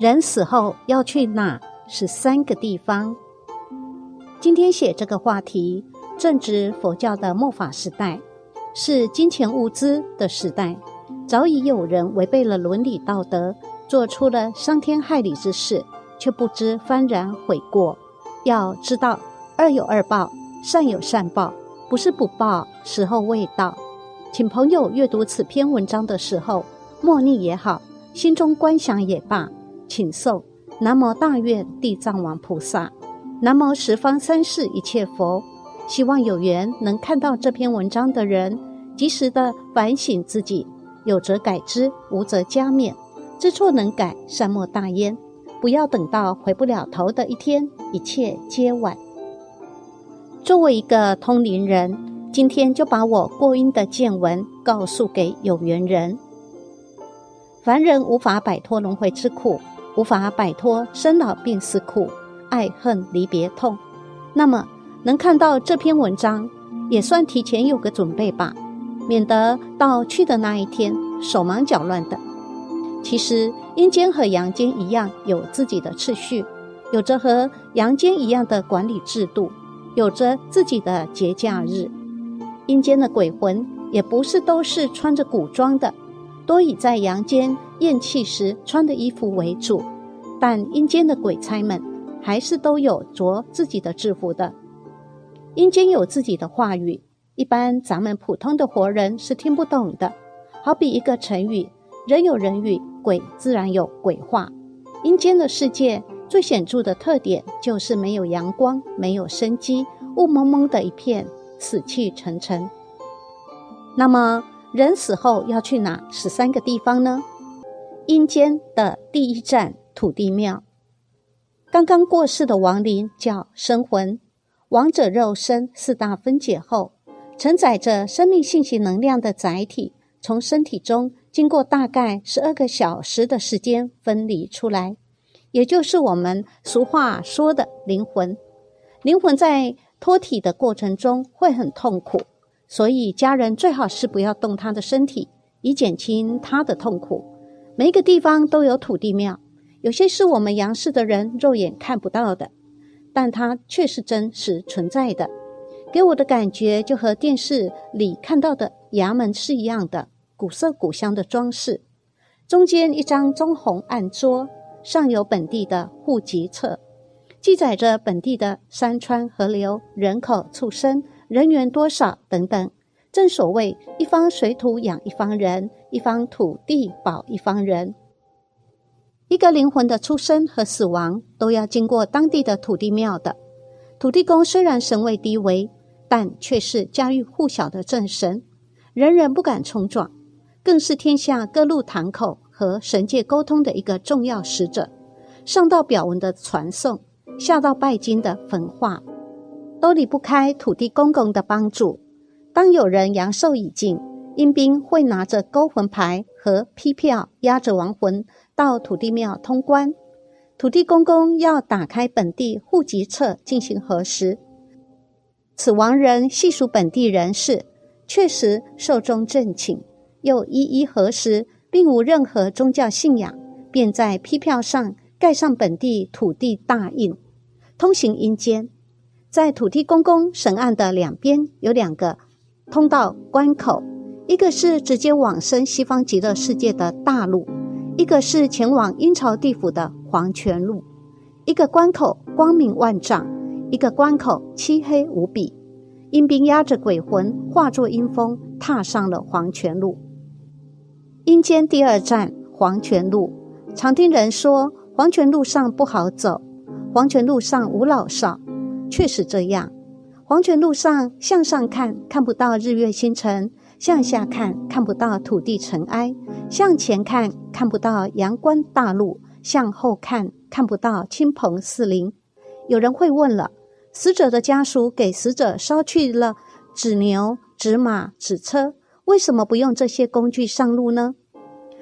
人死后要去哪？是三个地方。今天写这个话题，正值佛教的末法时代，是金钱物资的时代。早已有人违背了伦理道德，做出了伤天害理之事，却不知幡然悔过。要知道，恶有恶报，善有善报，不是不报，时候未到。请朋友阅读此篇文章的时候，默念也好，心中观想也罢。请受南无大愿地藏王菩萨，南无十方三世一切佛。希望有缘能看到这篇文章的人，及时的反省自己，有则改之，无则加勉。知错能改，善莫大焉。不要等到回不了头的一天，一切皆晚。作为一个通灵人，今天就把我过阴的见闻告诉给有缘人。凡人无法摆脱轮回之苦。无法摆脱生老病死苦、爱恨离别痛，那么能看到这篇文章，也算提前有个准备吧，免得到去的那一天手忙脚乱的。其实阴间和阳间一样，有自己的次序，有着和阳间一样的管理制度，有着自己的节假日。阴间的鬼魂也不是都是穿着古装的。多以在阳间咽气时穿的衣服为主，但阴间的鬼差们还是都有着自己的制服的。阴间有自己的话语，一般咱们普通的活人是听不懂的。好比一个成语：人有人语，鬼自然有鬼话。阴间的世界最显著的特点就是没有阳光，没有生机，雾蒙蒙的一片，死气沉沉。那么。人死后要去哪十三个地方呢？阴间的第一站土地庙。刚刚过世的亡灵叫生魂，亡者肉身四大分解后，承载着生命信息能量的载体，从身体中经过大概十二个小时的时间分离出来，也就是我们俗话说的灵魂。灵魂在脱体的过程中会很痛苦。所以，家人最好是不要动他的身体，以减轻他的痛苦。每一个地方都有土地庙，有些是我们阳世的人肉眼看不到的，但它却是真实存在的。给我的感觉就和电视里看到的衙门是一样的，古色古香的装饰。中间一张棕红案桌，上有本地的户籍册，记载着本地的山川河流、人口、畜生。人员多少等等，正所谓一方水土养一方人，一方土地保一方人。一个灵魂的出生和死亡都要经过当地的土地庙的。土地公虽然神位低微，但却是家喻户晓的正神，人人不敢冲撞，更是天下各路堂口和神界沟通的一个重要使者。上到表文的传送，下到拜金的焚化。都离不开土地公公的帮助。当有人阳寿已尽，阴兵会拿着勾魂牌和批票，押着亡魂到土地庙通关。土地公公要打开本地户籍册进行核实。此亡人细数本地人士，确实寿终正寝，又一一核实，并无任何宗教信仰，便在批票上盖上本地土地大印，通行阴间。在土地公公审案的两边有两个通道关口，一个是直接往生西方极乐世界的大路，一个是前往阴曹地府的黄泉路。一个关口光明万丈，一个关口漆黑无比。阴兵压着鬼魂，化作阴风，踏上了黄泉路。阴间第二站黄泉路，常听人说黄泉路上不好走，黄泉路上无老少。确实这样，黄泉路上向上看看不到日月星辰，向下看看不到土地尘埃，向前看看不到阳关大路，向后看看不到亲朋四邻。有人会问了：死者的家属给死者烧去了纸牛、纸马、纸车，为什么不用这些工具上路呢？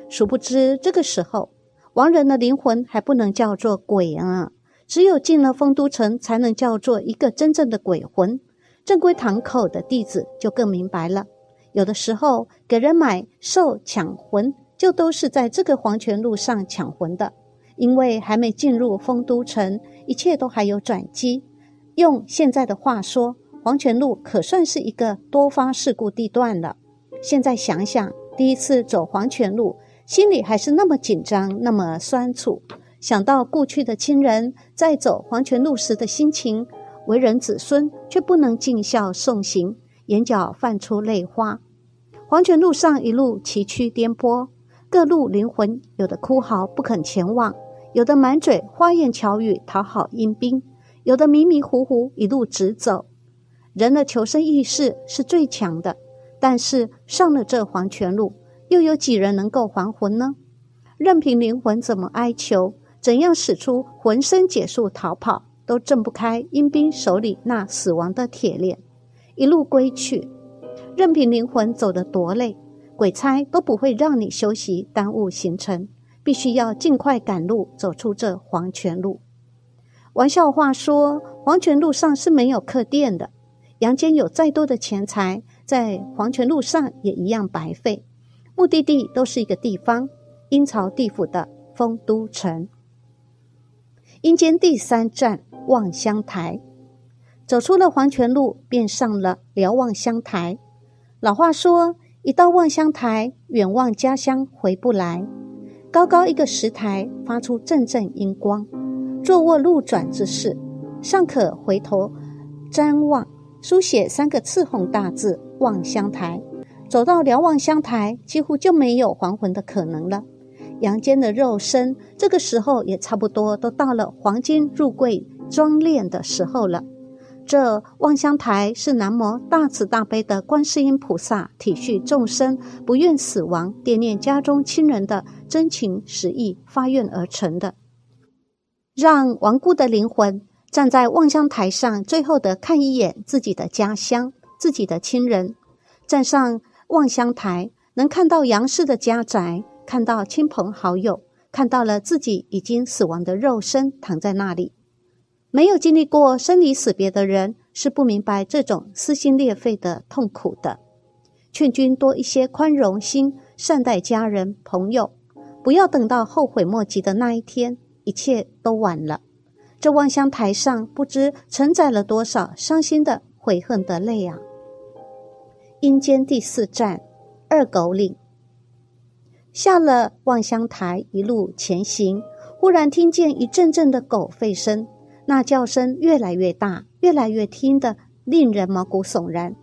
殊不知，这个时候亡人的灵魂还不能叫做鬼啊。只有进了丰都城，才能叫做一个真正的鬼魂。正规堂口的弟子就更明白了。有的时候给人买寿抢魂，就都是在这个黄泉路上抢魂的。因为还没进入丰都城，一切都还有转机。用现在的话说，黄泉路可算是一个多发事故地段了。现在想想，第一次走黄泉路，心里还是那么紧张，那么酸楚。想到故去的亲人在走黄泉路时的心情，为人子孙却不能尽孝送行，眼角泛出泪花。黄泉路上一路崎岖颠簸，各路灵魂有的哭嚎不肯前往。有的满嘴花言巧语讨好阴兵，有的迷迷糊糊一路直走。人的求生意识是最强的，但是上了这黄泉路，又有几人能够还魂呢？任凭灵魂怎么哀求，怎样使出浑身解数逃跑，都挣不开阴兵手里那死亡的铁链。一路归去，任凭灵魂走得多累，鬼差都不会让你休息，耽误行程。必须要尽快赶路，走出这黄泉路。玩笑话说，黄泉路上是没有客店的。阳间有再多的钱财，在黄泉路上也一样白费。目的地都是一个地方——阴曹地府的丰都城。阴间第三站望乡台，走出了黄泉路，便上了瞭望乡台。老话说：“一到望乡台，远望家乡回不来。”高高一个石台，发出阵阵阴光。坐卧路转之势，尚可回头瞻望，书写三个赤红大字“望乡台”。走到瞭望乡台，几乎就没有还魂的可能了。阳间的肉身，这个时候也差不多都到了黄金入柜装殓的时候了。这望乡台是南无大慈大悲的观世音菩萨体恤众生不愿死亡、惦念家中亲人的真情实意发愿而成的，让亡故的灵魂站在望乡台上，最后的看一眼自己的家乡、自己的亲人。站上望乡台，能看到杨氏的家宅，看到亲朋好友，看到了自己已经死亡的肉身躺在那里。没有经历过生离死别的人是不明白这种撕心裂肺的痛苦的。劝君多一些宽容心，善待家人朋友，不要等到后悔莫及的那一天，一切都晚了。这望乡台上不知承载了多少伤心的悔恨的泪啊！阴间第四站二狗岭，下了望乡台，一路前行，忽然听见一阵阵的狗吠声。那叫声越来越大，越来越听得令人毛骨悚然。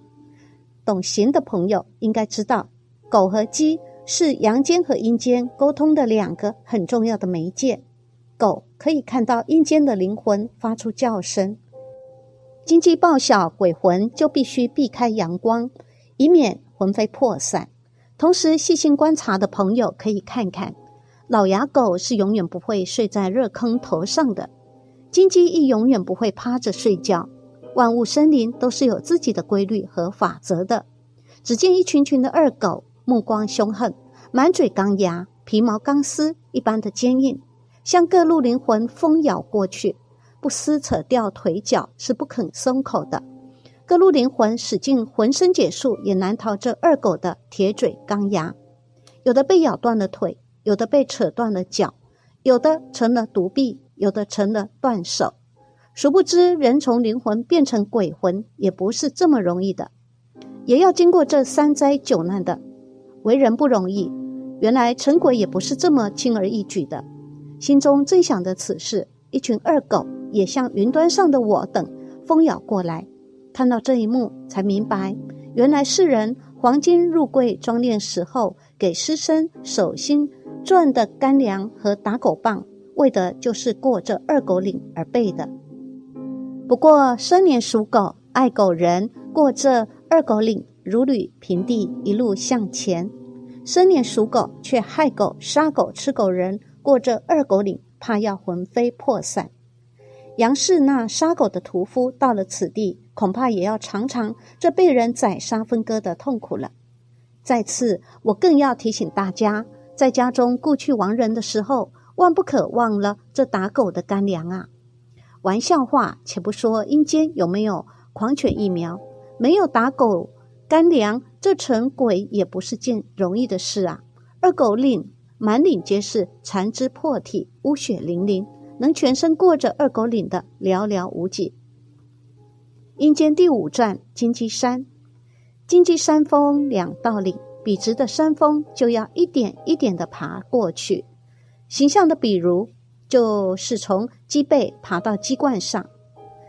懂行的朋友应该知道，狗和鸡是阳间和阴间沟通的两个很重要的媒介。狗可以看到阴间的灵魂发出叫声，经济报晓鬼魂就必须避开阳光，以免魂飞魄散。同时，细心观察的朋友可以看看，老牙狗是永远不会睡在热坑头上的。金鸡亦永远不会趴着睡觉。万物生灵都是有自己的规律和法则的。只见一群群的二狗，目光凶狠，满嘴钢牙，皮毛钢丝一般的坚硬，向各路灵魂疯咬过去，不撕扯掉腿脚是不肯松口的。各路灵魂使尽浑身解数，也难逃这二狗的铁嘴钢牙。有的被咬断了腿，有的被扯断了脚，有的成了独臂。有的成了断手，殊不知人从灵魂变成鬼魂也不是这么容易的，也要经过这三灾九难的。为人不容易，原来成鬼也不是这么轻而易举的。心中正想着此事，一群二狗也像云端上的我等蜂咬过来。看到这一幕，才明白，原来世人黄金入柜装殓时候给尸身手心赚的干粮和打狗棒。为的就是过这二狗岭而备的。不过生年属狗、爱狗人过这二狗岭如履平地，一路向前；生年属狗却害狗、杀狗、吃狗人过这二狗岭，怕要魂飞魄散。杨氏那杀狗的屠夫到了此地，恐怕也要尝尝这被人宰杀分割的痛苦了。再次，我更要提醒大家，在家中故去亡人的时候。万不可忘了这打狗的干粮啊！玩笑话，且不说阴间有没有狂犬疫苗，没有打狗干粮，这成鬼也不是件容易的事啊！二狗岭满岭皆是残肢破体、污血淋淋，能全身过着二狗岭的寥寥无几。阴间第五站金鸡山，金鸡山峰两道岭，笔直的山峰就要一点一点的爬过去。形象的比如，就是从鸡背爬到鸡冠上，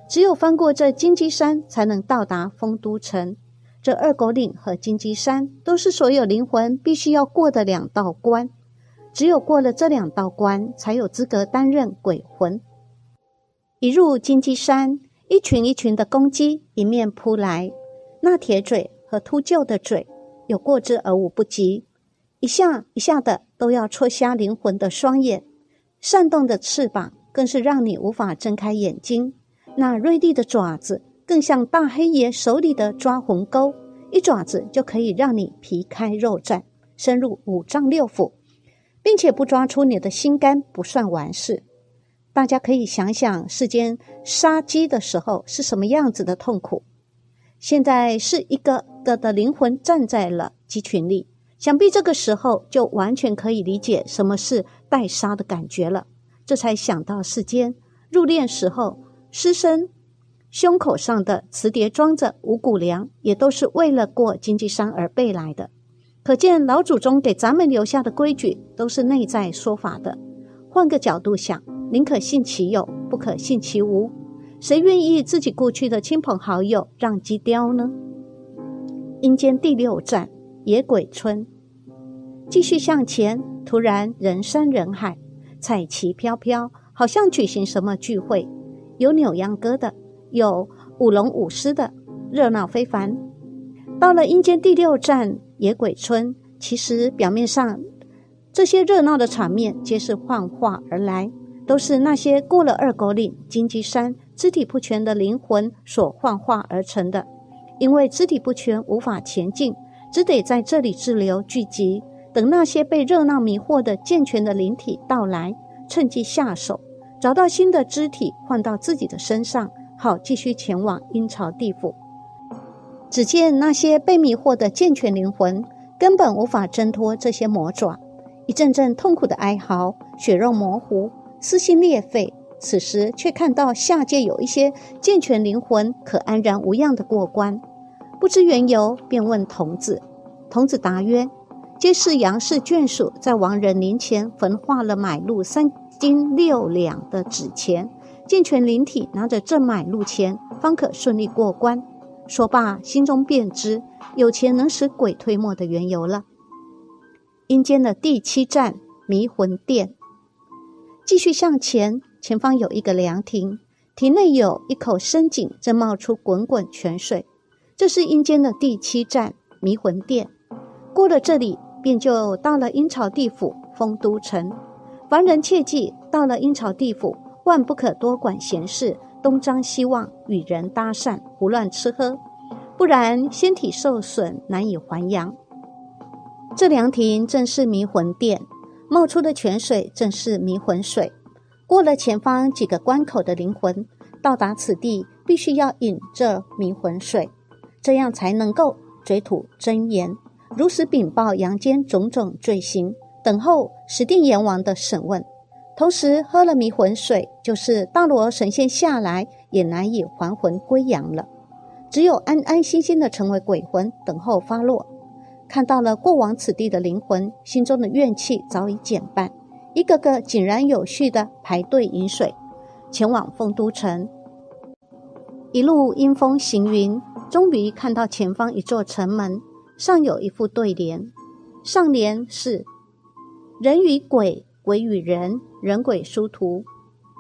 只有翻过这金鸡山，才能到达丰都城。这二狗岭和金鸡山都是所有灵魂必须要过的两道关，只有过了这两道关，才有资格担任鬼魂。一入金鸡山。一群一群的公鸡迎面扑来，那铁嘴和秃鹫的嘴有过之而无不及，一下一下的都要戳瞎灵魂的双眼。扇动的翅膀更是让你无法睁开眼睛。那锐利的爪子更像大黑爷手里的抓魂钩，一爪子就可以让你皮开肉绽，深入五脏六腑，并且不抓出你的心肝不算完事。大家可以想想，世间杀鸡的时候是什么样子的痛苦。现在是一个个的灵魂站在了鸡群里，想必这个时候就完全可以理解什么是待杀的感觉了。这才想到世间入殓时候，尸身胸口上的瓷碟装着五谷粮，也都是为了过经济山而备来的。可见老祖宗给咱们留下的规矩都是内在说法的。换个角度想。宁可信其有，不可信其无。谁愿意自己过去的亲朋好友让鸡叼呢？阴间第六站野鬼村，继续向前，突然人山人海，彩旗飘飘，好像举行什么聚会，有扭秧歌的，有舞龙舞狮的，热闹非凡。到了阴间第六站野鬼村，其实表面上这些热闹的场面，皆是幻化而来。都是那些过了二狗岭、金鸡山、肢体不全的灵魂所幻化而成的。因为肢体不全，无法前进，只得在这里滞留聚集，等那些被热闹迷惑的健全的灵体到来，趁机下手，找到新的肢体换到自己的身上，好继续前往阴曹地府。只见那些被迷惑的健全灵魂根本无法挣脱这些魔爪，一阵阵痛苦的哀嚎，血肉模糊。撕心裂肺，此时却看到下界有一些健全灵魂可安然无恙的过关，不知缘由，便问童子。童子答曰：“皆是杨氏眷属在亡人灵前焚化了买路三斤六两的纸钱，健全灵体拿着这买路钱，方可顺利过关。”说罢，心中便知有钱能使鬼推磨的缘由了。阴间的第七站迷魂殿。继续向前，前方有一个凉亭，亭内有一口深井，正冒出滚滚泉水。这是阴间的第七站迷魂殿。过了这里，便就到了阴曹地府丰都城。凡人切记，到了阴曹地府，万不可多管闲事，东张西望，与人搭讪，胡乱吃喝，不然身体受损，难以还阳。这凉亭正是迷魂殿。冒出的泉水正是迷魂水。过了前方几个关口的灵魂，到达此地必须要饮这迷魂水，这样才能够嘴吐真言，如实禀报阳间种种罪行，等候十定阎王的审问。同时喝了迷魂水，就是大罗神仙下来也难以还魂归阳了，只有安安心心的成为鬼魂，等候发落。看到了过往此地的灵魂，心中的怨气早已减半，一个个井然有序的排队饮水，前往丰都城。一路阴风行云，终于看到前方一座城门，上有一副对联，上联是“人与鬼，鬼与人，人鬼殊途”，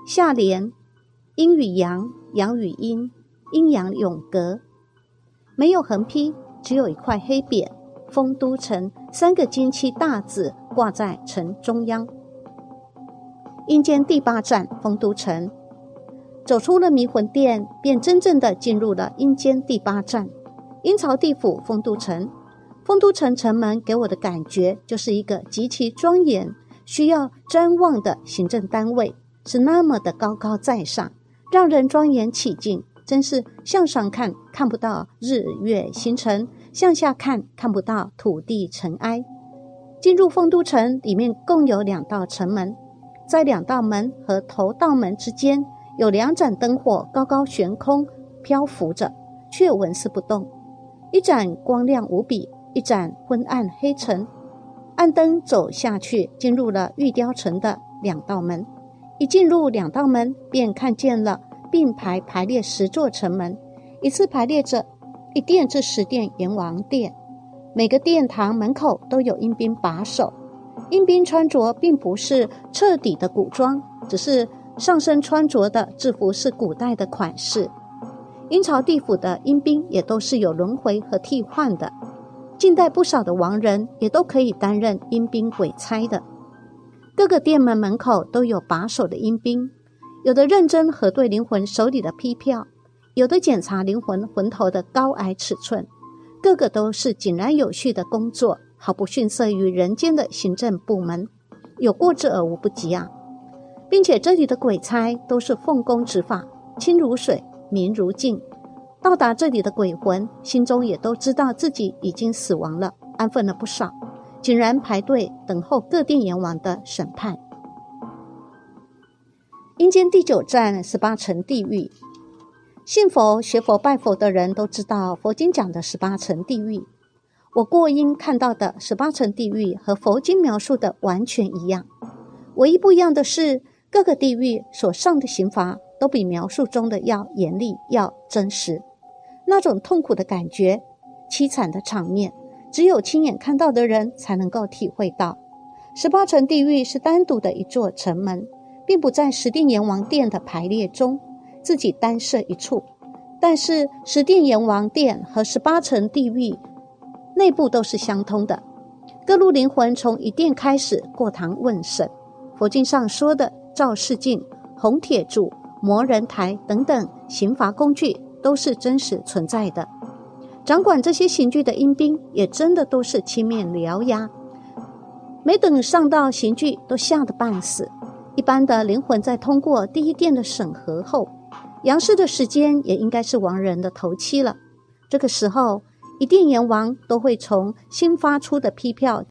下联“阴与阳，阳与阴，阴阳永隔”，没有横批，只有一块黑匾。丰都城三个金漆大字挂在城中央。阴间第八站丰都城，走出了迷魂殿，便真正的进入了阴间第八站——阴曹地府丰都城。丰都城城门给我的感觉就是一个极其庄严、需要瞻望的行政单位，是那么的高高在上，让人庄严起敬。真是向上看看不到日月星辰。向下看，看不到土地尘埃。进入丰都城里面共有两道城门，在两道门和头道门之间有两盏灯火高高悬空漂浮着，却纹丝不动。一盏光亮无比，一盏昏暗黑沉。暗灯走下去，进入了玉雕城的两道门。一进入两道门，便看见了并排排列十座城门，一次排列着一殿至十殿阎王殿。每个殿堂门口都有阴兵把守。阴兵穿着并不是彻底的古装，只是上身穿着的制服是古代的款式。阴曹地府的阴兵也都是有轮回和替换的。近代不少的亡人也都可以担任阴兵鬼差的。各个店门门口都有把守的阴兵，有的认真核对灵魂手里的批票，有的检查灵魂魂头的高矮尺寸，个个都是井然有序的工作，毫不逊色于人间的行政部门，有过之而无不及啊！并且这里的鬼差都是奉公执法，清如水，明如镜。到达这里的鬼魂，心中也都知道自己已经死亡了，安分了不少。竟然排队等候各殿阎王的审判。阴间第九站十八层地狱，信佛、学佛、拜佛的人都知道佛经讲的十八层地狱。我过阴看到的十八层地狱和佛经描述的完全一样，唯一不一样的是，各个地狱所上的刑罚都比描述中的要严厉、要真实。那种痛苦的感觉、凄惨的场面。只有亲眼看到的人才能够体会到，十八层地狱是单独的一座城门，并不在十殿阎王殿的排列中，自己单设一处。但是十殿阎王殿和十八层地狱内部都是相通的，各路灵魂从一殿开始过堂问审。佛经上说的赵世镜、红铁柱、魔人台等等刑罚工具，都是真实存在的。掌管这些刑具的阴兵也真的都是青面獠牙，没等上到刑具，都吓得半死。一般的灵魂在通过第一殿的审核后，阳世的时间也应该是亡人的头七了。这个时候，一殿阎王都会从新发出的批票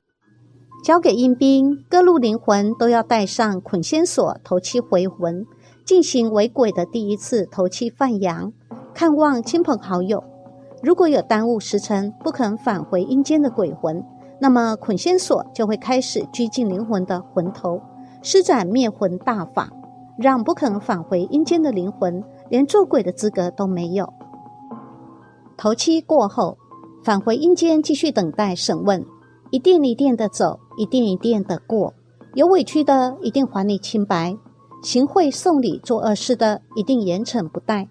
交给阴兵，各路灵魂都要带上捆仙索头七回魂，进行为鬼的第一次头七放阳，看望亲朋好友。如果有耽误时辰不肯返回阴间的鬼魂，那么捆仙索就会开始拘禁灵魂的魂头，施展灭魂大法，让不肯返回阴间的灵魂连做鬼的资格都没有。头七过后，返回阴间继续等待审问，一殿一殿的走，一殿一殿的过，有委屈的一定还你清白，行贿送礼做恶事的一定严惩不贷。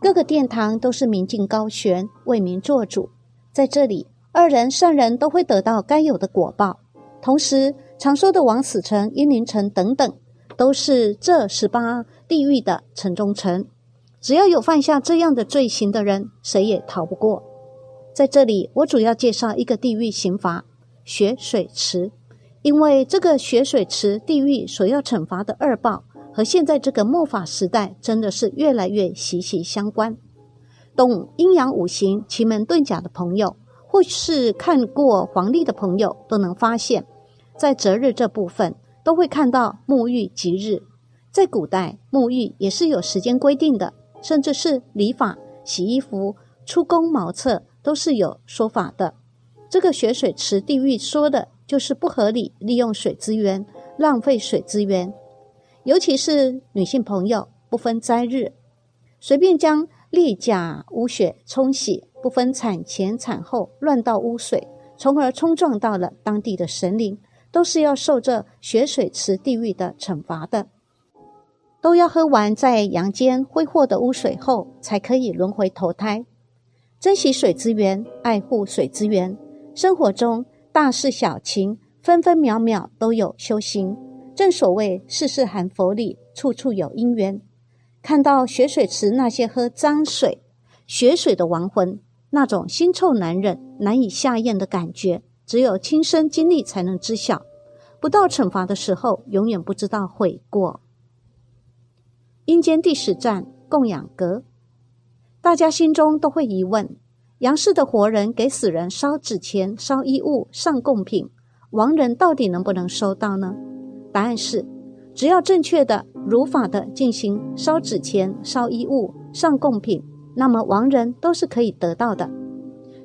各个殿堂都是明镜高悬，为民做主。在这里，二人善人都会得到该有的果报。同时，常说的王死城、阴灵城等等，都是这十八地狱的城中城。只要有犯下这样的罪行的人，谁也逃不过。在这里，我主要介绍一个地狱刑罚——血水池，因为这个血水池地狱所要惩罚的恶报。和现在这个末法时代真的是越来越息息相关。懂阴阳五行、奇门遁甲的朋友，或是看过黄历的朋友，都能发现，在择日这部分都会看到沐浴吉日。在古代，沐浴也是有时间规定的，甚至是理发、洗衣服、出宫茅厕都是有说法的。这个血水池地狱说的就是不合理利用水资源，浪费水资源。尤其是女性朋友，不分斋日，随便将例假污血冲洗，不分产前产后乱倒污水，从而冲撞到了当地的神灵，都是要受这血水池地狱的惩罚的。都要喝完在阳间挥霍的污水后，才可以轮回投胎。珍惜水资源，爱护水资源，生活中大事小情，分分秒秒都有修行。正所谓世事含佛理，处处有因缘。看到血水池那些喝脏水、血水的亡魂，那种腥臭难忍、难以下咽的感觉，只有亲身经历才能知晓。不到惩罚的时候，永远不知道悔过。阴间第十站供养阁，大家心中都会疑问：阳世的活人给死人烧纸钱、烧衣物、上贡品，亡人到底能不能收到呢？答案是，只要正确的、如法的进行烧纸钱、烧衣物、上贡品，那么亡人都是可以得到的。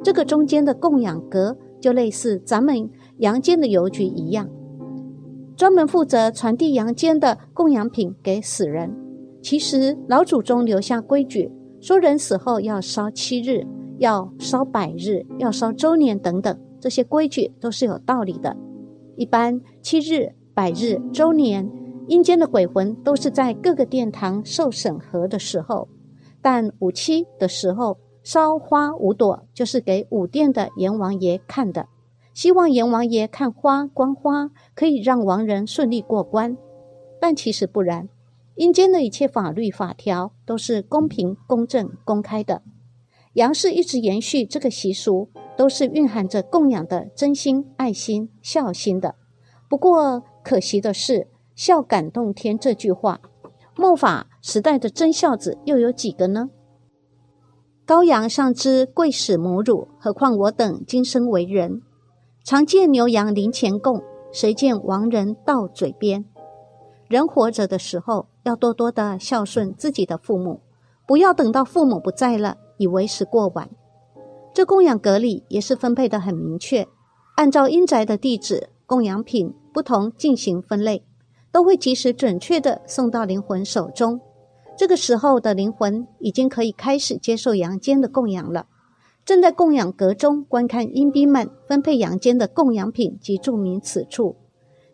这个中间的供养阁，就类似咱们阳间的邮局一样，专门负责传递阳间的供养品给死人。其实老祖宗留下规矩，说人死后要烧七日，要烧百日，要烧周年等等，这些规矩都是有道理的。一般七日、百日、周年，阴间的鬼魂都是在各个殿堂受审核的时候，但五七的时候。烧花五朵，就是给五殿的阎王爷看的，希望阎王爷看花观花，可以让亡人顺利过关。但其实不然，阴间的一切法律法条都是公平、公正、公开的。杨氏一直延续这个习俗，都是蕴含着供养的真心、爱心、孝心的。不过可惜的是，“孝感动天”这句话，末法时代的真孝子又有几个呢？羔羊尚之贵使母乳，何况我等今生为人，常见牛羊临前供，谁见亡人到嘴边？人活着的时候，要多多的孝顺自己的父母，不要等到父母不在了，以为时过晚。这供养格里也是分配的很明确，按照阴宅的地址、供养品不同进行分类，都会及时准确的送到灵魂手中。这个时候的灵魂已经可以开始接受阳间的供养了，正在供养阁中观看阴兵们分配阳间的供养品及注明此处。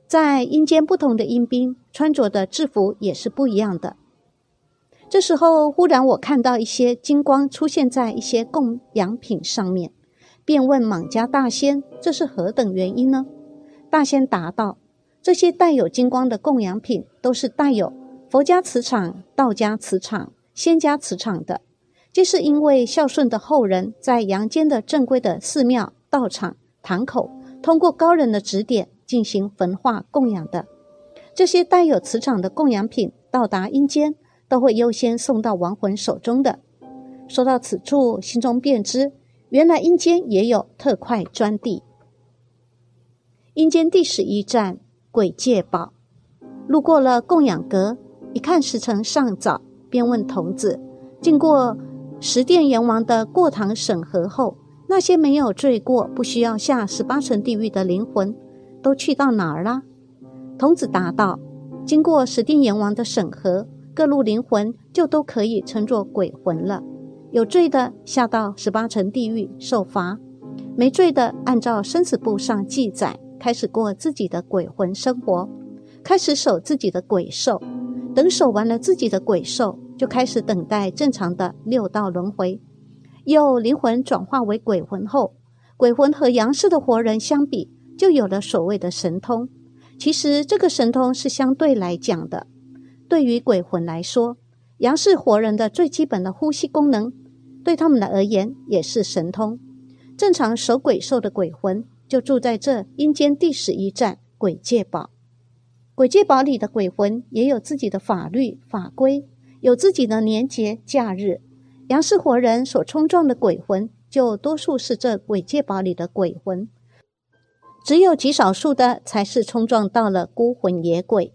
在阴间不同的阴兵穿着的制服也是不一样的。这时候忽然我看到一些金光出现在一些供养品上面，便问莽家大仙：“这是何等原因呢？”大仙答道：“这些带有金光的供养品都是带有。”佛家磁场、道家磁场、仙家磁场的，皆是因为孝顺的后人在阳间的正规的寺庙、道场、堂口，通过高人的指点进行焚化供养的。这些带有磁场的供养品到达阴间，都会优先送到亡魂手中的。说到此处，心中便知，原来阴间也有特快专递。阴间第十一站鬼界堡，路过了供养阁。一看时辰尚早，便问童子：“经过十殿阎王的过堂审核后，那些没有罪过、不需要下十八层地狱的灵魂，都去到哪儿了？”童子答道：“经过十殿阎王的审核，各路灵魂就都可以称作鬼魂了。有罪的下到十八层地狱受罚，没罪的按照生死簿上记载，开始过自己的鬼魂生活，开始守自己的鬼兽。”等守完了自己的鬼兽，就开始等待正常的六道轮回。又灵魂转化为鬼魂后，鬼魂和阳世的活人相比，就有了所谓的神通。其实这个神通是相对来讲的。对于鬼魂来说，阳世活人的最基本的呼吸功能，对他们的而言也是神通。正常守鬼兽的鬼魂，就住在这阴间第十一站鬼界堡。鬼界堡里的鬼魂也有自己的法律法规，有自己的年节假日。杨氏活人所冲撞的鬼魂，就多数是这鬼界堡里的鬼魂，只有极少数的才是冲撞到了孤魂野鬼。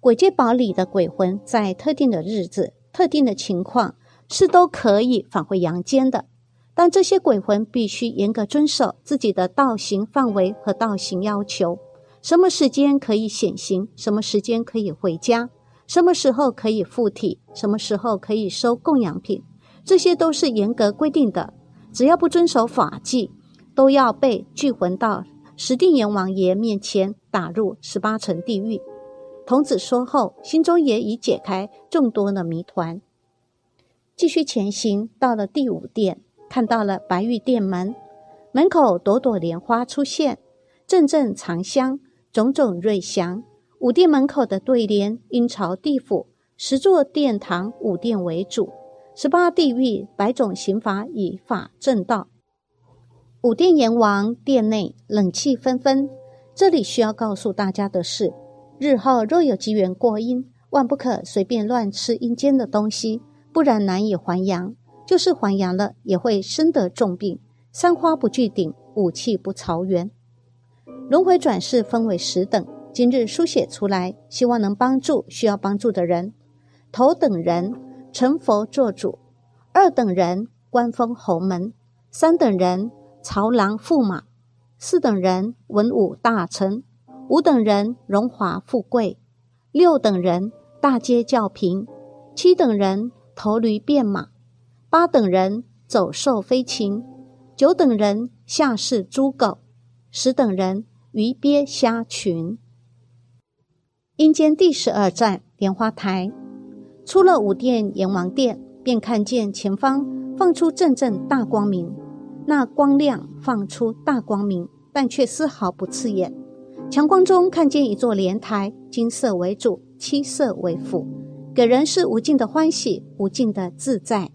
鬼界堡里的鬼魂在特定的日子、特定的情况是都可以返回阳间的，但这些鬼魂必须严格遵守自己的道行范围和道行要求。什么时间可以显形？什么时间可以回家？什么时候可以附体？什么时候可以收供养品？这些都是严格规定的。只要不遵守法纪，都要被聚魂到十定阎王爷面前，打入十八层地狱。童子说后，心中也已解开众多的谜团。继续前行，到了第五殿，看到了白玉殿门，门口朵朵莲花出现，阵阵长香。种种瑞祥，五殿门口的对联阴朝地府，十座殿堂五殿为主，十八地狱百种刑罚以法正道。五殿阎王殿内冷气纷纷。这里需要告诉大家的是，日后若有机缘过阴，万不可随便乱吃阴间的东西，不然难以还阳。就是还阳了，也会生得重病。三花不聚顶，五气不朝元。轮回转世分为十等，今日书写出来，希望能帮助需要帮助的人。头等人成佛做主，二等人官封侯门，三等人朝郎驸马，四等人文武大臣，五等人荣华富贵，六等人大街叫平，七等人头驴变马，八等人走兽飞禽，九等人下士猪狗，十等人鱼鳖虾群。阴间第十二站莲花台。出了五殿阎王殿，便看见前方放出阵阵大光明，那光亮放出大光明，但却丝毫不刺眼。强光中看见一座莲台，金色为主，七色为辅，给人是无尽的欢喜，无尽的自在。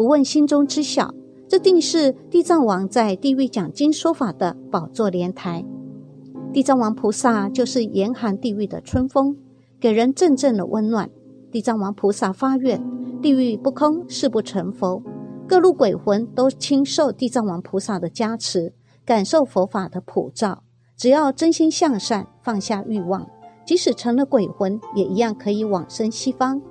不问心中知晓，这定是地藏王在地狱讲经说法的宝座莲台。地藏王菩萨就是严寒地狱的春风，给人阵阵的温暖。地藏王菩萨发愿：地狱不空，誓不成佛。各路鬼魂都亲受地藏王菩萨的加持，感受佛法的普照。只要真心向善，放下欲望，即使成了鬼魂，也一样可以往生西方。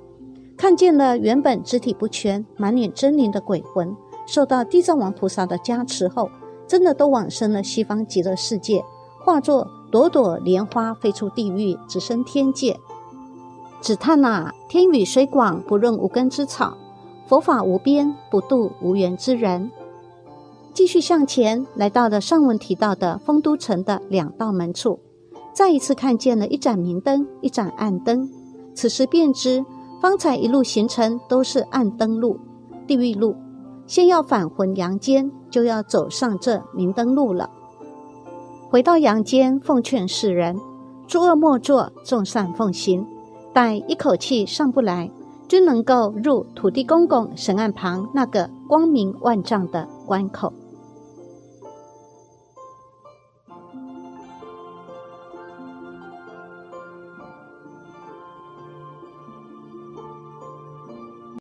看见了原本肢体不全、满脸狰狞的鬼魂，受到地藏王菩萨的加持后，真的都往生了西方极乐世界，化作朵朵莲花飞出地狱，直升天界。只叹呐，天宇水广，不润无根之草；佛法无边，不度无缘之人。继续向前，来到了上文提到的丰都城的两道门处，再一次看见了一盏明灯，一盏暗灯。此时便知，方才一路行程都是暗灯路、地狱路，先要返魂阳间，就要走上这明灯路了。回到阳间，奉劝世人：诸恶莫作，众善奉行。待一口气上不来，就能够入土地公公神案旁那个光明万丈的关口。